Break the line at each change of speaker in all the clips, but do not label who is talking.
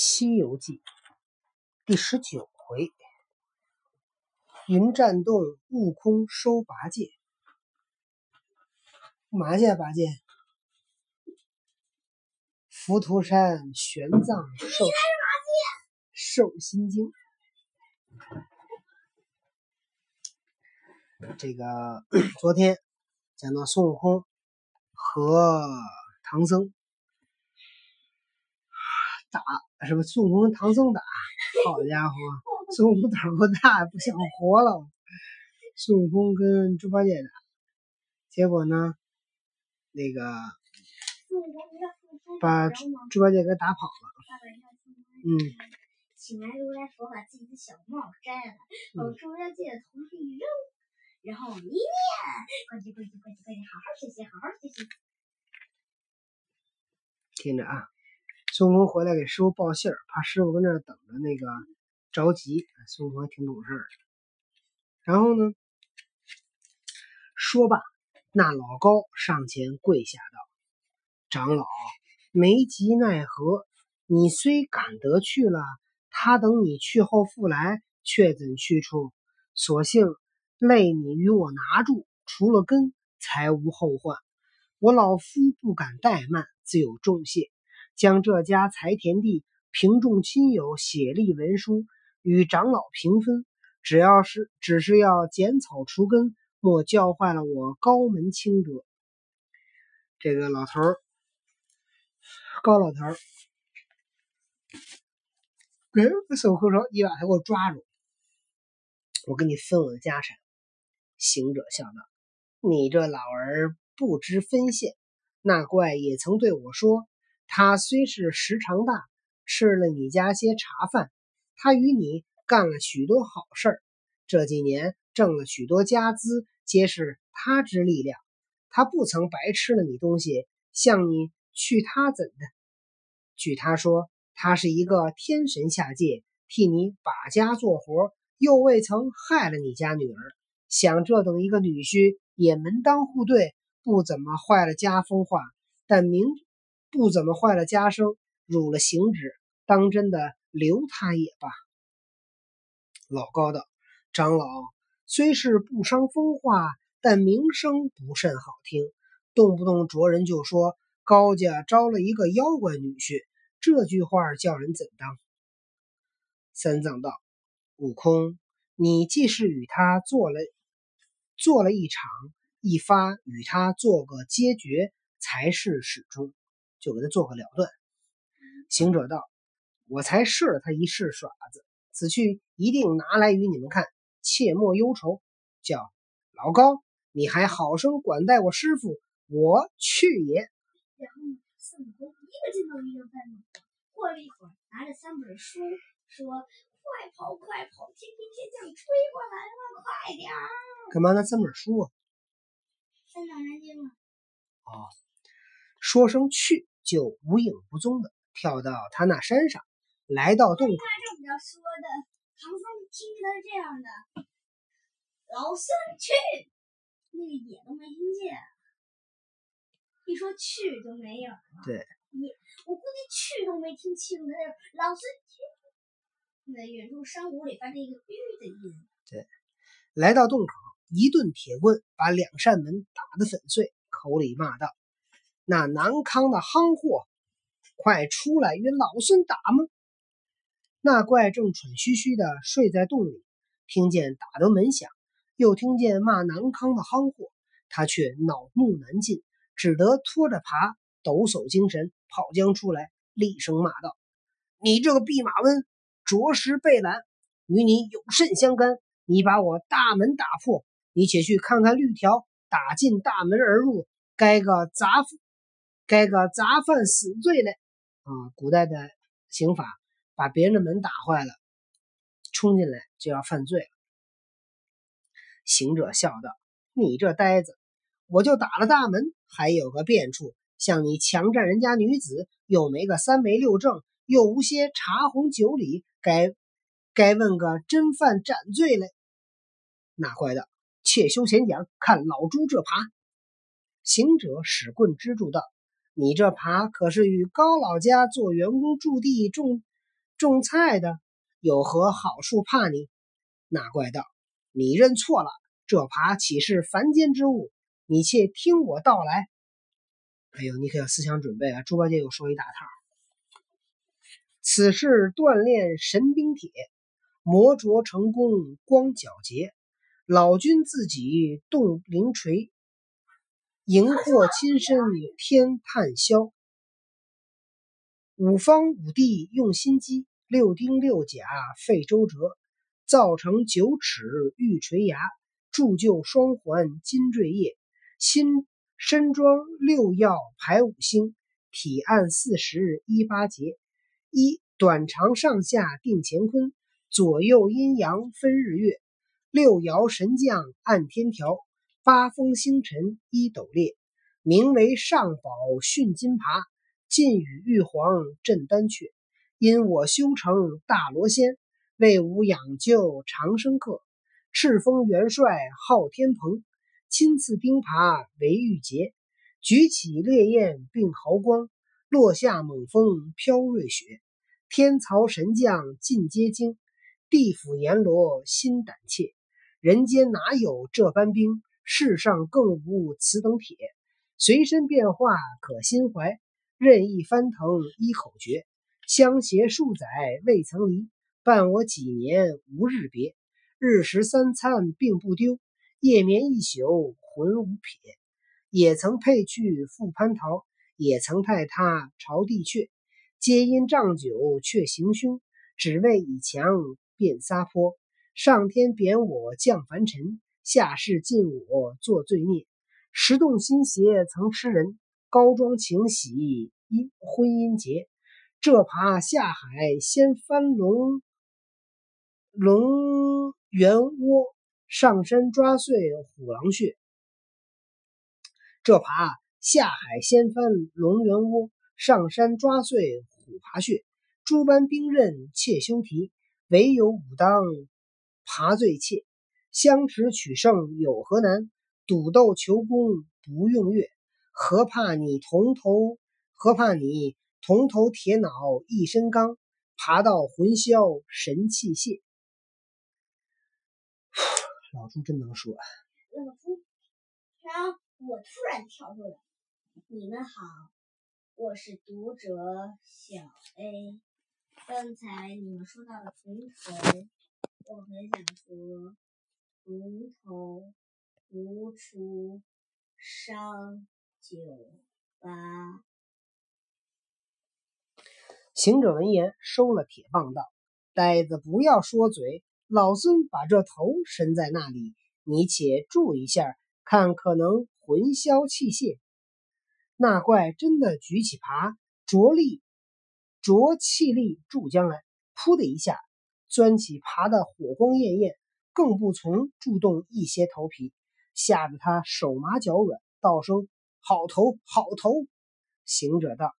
西游记》第十九回：云栈洞悟空收八戒，嘛戒八戒？浮屠山玄奘受受心经。这个 昨天讲到孙悟空和唐僧打，是不？孙悟空跟唐僧打，好家伙，孙悟空胆儿不大，不想活了。孙悟空跟猪八戒打，结果呢，那个把猪八戒给打跑了。嗯。
请来如来佛把自己的小帽摘了，往猪八戒的头上一扔，然后一念：呱唧呱唧呱唧呱唧，好好学习，好好学习。
听着啊，孙悟空回来给师傅报信儿，怕师傅跟那儿等着那个着急。孙悟空还挺懂事儿的。然后呢，说罢，那老高上前跪下道：“长老，没及奈何，你虽赶得去了。”他等你去后复来，却怎去处？所幸累你与我拿住，除了根，才无后患。我老夫不敢怠慢，自有重谢。将这家财田地，凭众亲友写立文书，与长老平分。只要是只是要剪草除根，莫教坏了我高门清德。这个老头儿，高老头儿。嗯，孙悟空说：“你把他给我抓住，我给你分我的家产。”行者笑道：“你这老儿不知分县。那怪也曾对我说，他虽是时常大，吃了你家些茶饭，他与你干了许多好事儿，这几年挣了许多家资，皆是他之力量。他不曾白吃了你东西，向你去他怎的？据他说。”他是一个天神下界，替你把家做活，又未曾害了你家女儿。想这等一个女婿也门当户对，不怎么坏了家风化，但明不怎么坏了家声，辱了行止，当真的留他也罢。老高道：“长老虽是不伤风化，但名声不甚好听，动不动着人就说高家招了一个妖怪女婿。”这句话叫人怎当？三藏道：“悟空，你既是与他做了做了一场一发，与他做个结局，才是始终，就给他做个了断。”行者道：“我才试了他一试耍子，此去一定拿来与你们看，切莫忧愁。叫老高，你还好生管待我师傅，我去也。”
然后呢？孙悟空一个劲头一个在猛过了一会儿，拿着三本书说：“快跑，快跑！天兵天将追过来了，快点儿！”
干嘛拿三本书啊？
三藏人经啊。
哦，说声去，就无影无踪的跳到他那山上，来到洞口。他
这么着说的，唐僧听着他这样的，老孙去，那个也都没听见。一说去就没有了，
对，
也我估计去都没听清的，老孙去。那远处山谷里发出一个“吁”的音。
对，来到洞口，一顿铁棍把两扇门打得粉碎，口里骂道：“那南康的夯货，快出来与老孙打吗？”那怪正喘吁吁的睡在洞里，听见打得门响，又听见骂南康的夯货，他却恼怒难禁。只得拖着爬，抖擞精神，跑将出来，厉声骂道：“你这个弼马温，着实背懒，与你有甚相干？你把我大门打破，你且去看看绿条，打进大门而入，该个杂，该个杂犯死罪嘞！啊，古代的刑法，把别人的门打坏了，冲进来就要犯罪了。”行者笑道：“你这呆子！”我就打了大门，还有个变处，像你强占人家女子，又没个三媒六证，又无些茶红酒礼，该该问个真犯斩罪嘞。那怪的，且休闲讲，看老猪这耙。行者使棍支住道：“你这耙可是与高老家做员工驻地种种菜的，有何好处怕你？那怪道：“你认错了，这耙岂是凡间之物？你且听我道来。”哎呦，你可要思想准备啊！猪八戒又说一大套。此事锻炼神兵铁，磨琢成功光皎洁。老君自己动灵锤，荧惑亲身天判消。五方五帝用心机，六丁六甲费周折。造成九齿玉垂牙，铸就双环金坠叶。心身装六曜排五星，体按四十一八节。一短长上下定乾坤，左右阴阳分日月。六爻神将按天条，八风星辰一斗列。名为上宝训金耙，晋与玉皇镇丹阙。因我修成大罗仙。为吾养就长生客，赤峰元帅昊天鹏，亲赐钉耙为玉节，举起烈焰并毫光，落下猛风飘瑞雪。天曹神将尽皆惊，地府阎罗心胆怯。人间哪有这般兵？世上更无此等铁。随身变化可心怀，任意翻腾一口诀。相携数载未曾离。伴我几年无日别，日食三餐并不丢，夜眠一宿魂无撇。也曾配去赴蟠桃，也曾派他朝地阙，皆因仗酒却行凶，只为以强变撒泼。上天贬我降凡尘，下世禁我做罪孽。石动心邪曾吃人，高庄情喜因婚姻结。这爬下海先翻龙。龙元窝上山抓碎虎狼穴，这爬下海先翻龙元窝，上山抓碎虎爬穴。诸般兵刃切休提，唯有武当爬最切。相持取胜有何难？赌斗求功不用月，何怕你铜头？何怕你铜头铁脑一身钢？爬到魂消神气泄。老朱真能说。
老朱，然后我突然跳出来。你们好，我是读者小 A。刚才你们说到了铜头，我很想说，铜头无出伤九八。
行者闻言，收了铁棒，道：“呆子，不要说嘴。”老孙把这头伸在那里，你且注一下，看可能魂消气泄。那怪真的举起耙，着力着气力助将来，噗的一下钻起耙的火光艳艳，更不从助动一些头皮，吓得他手麻脚软，道声好头好头。行者道：“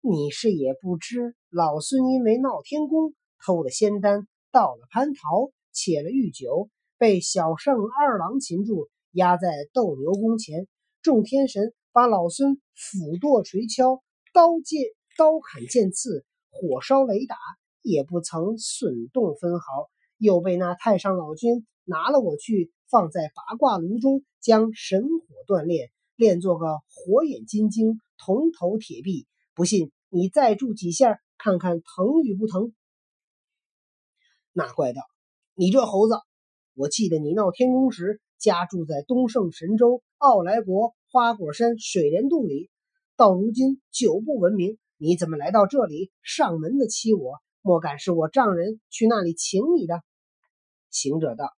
你是也不知，老孙因为闹天宫偷了仙丹。”到了蟠桃，且了玉酒，被小圣二郎擒住，压在斗牛宫前。众天神把老孙斧剁锤敲，刀剑刀砍剑刺，火烧雷打，也不曾损动分毫。又被那太上老君拿了我去，放在八卦炉中，将神火锻炼，练做个火眼金睛、铜头铁臂。不信你再住几下，看看疼与不疼。那怪道：“你这猴子，我记得你闹天宫时家住在东胜神州傲来国花果山水帘洞里，到如今久不闻名，你怎么来到这里上门的欺我？莫敢是我丈人去那里请你的？”行者道：“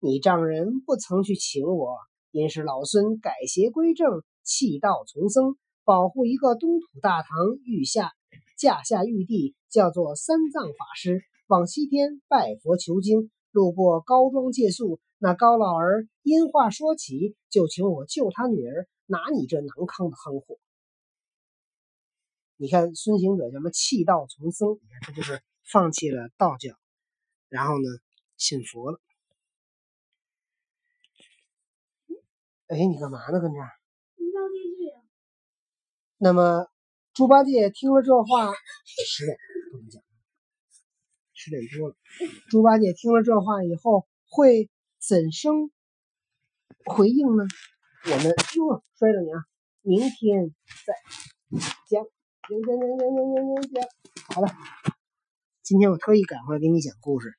你丈人不曾去请我，因是老孙改邪归正，弃道从僧，保护一个东土大唐御下驾下玉帝，叫做三藏法师。”往西天拜佛求经，路过高庄借宿，那高老儿因话说起，就请我救他女儿，拿你这囊康的横货。你看孙行者叫什么弃道从僧，你看他就是放弃了道教，然后呢信佛了。哎，你干嘛呢？跟这儿？那么猪八戒听了这话，十点不能讲。十点多了。猪八戒听了这话以后，会怎生回应呢？我们哟，摔着你啊！明天再讲，行行行行行行行。好了，今天我特意赶回来给你讲故事。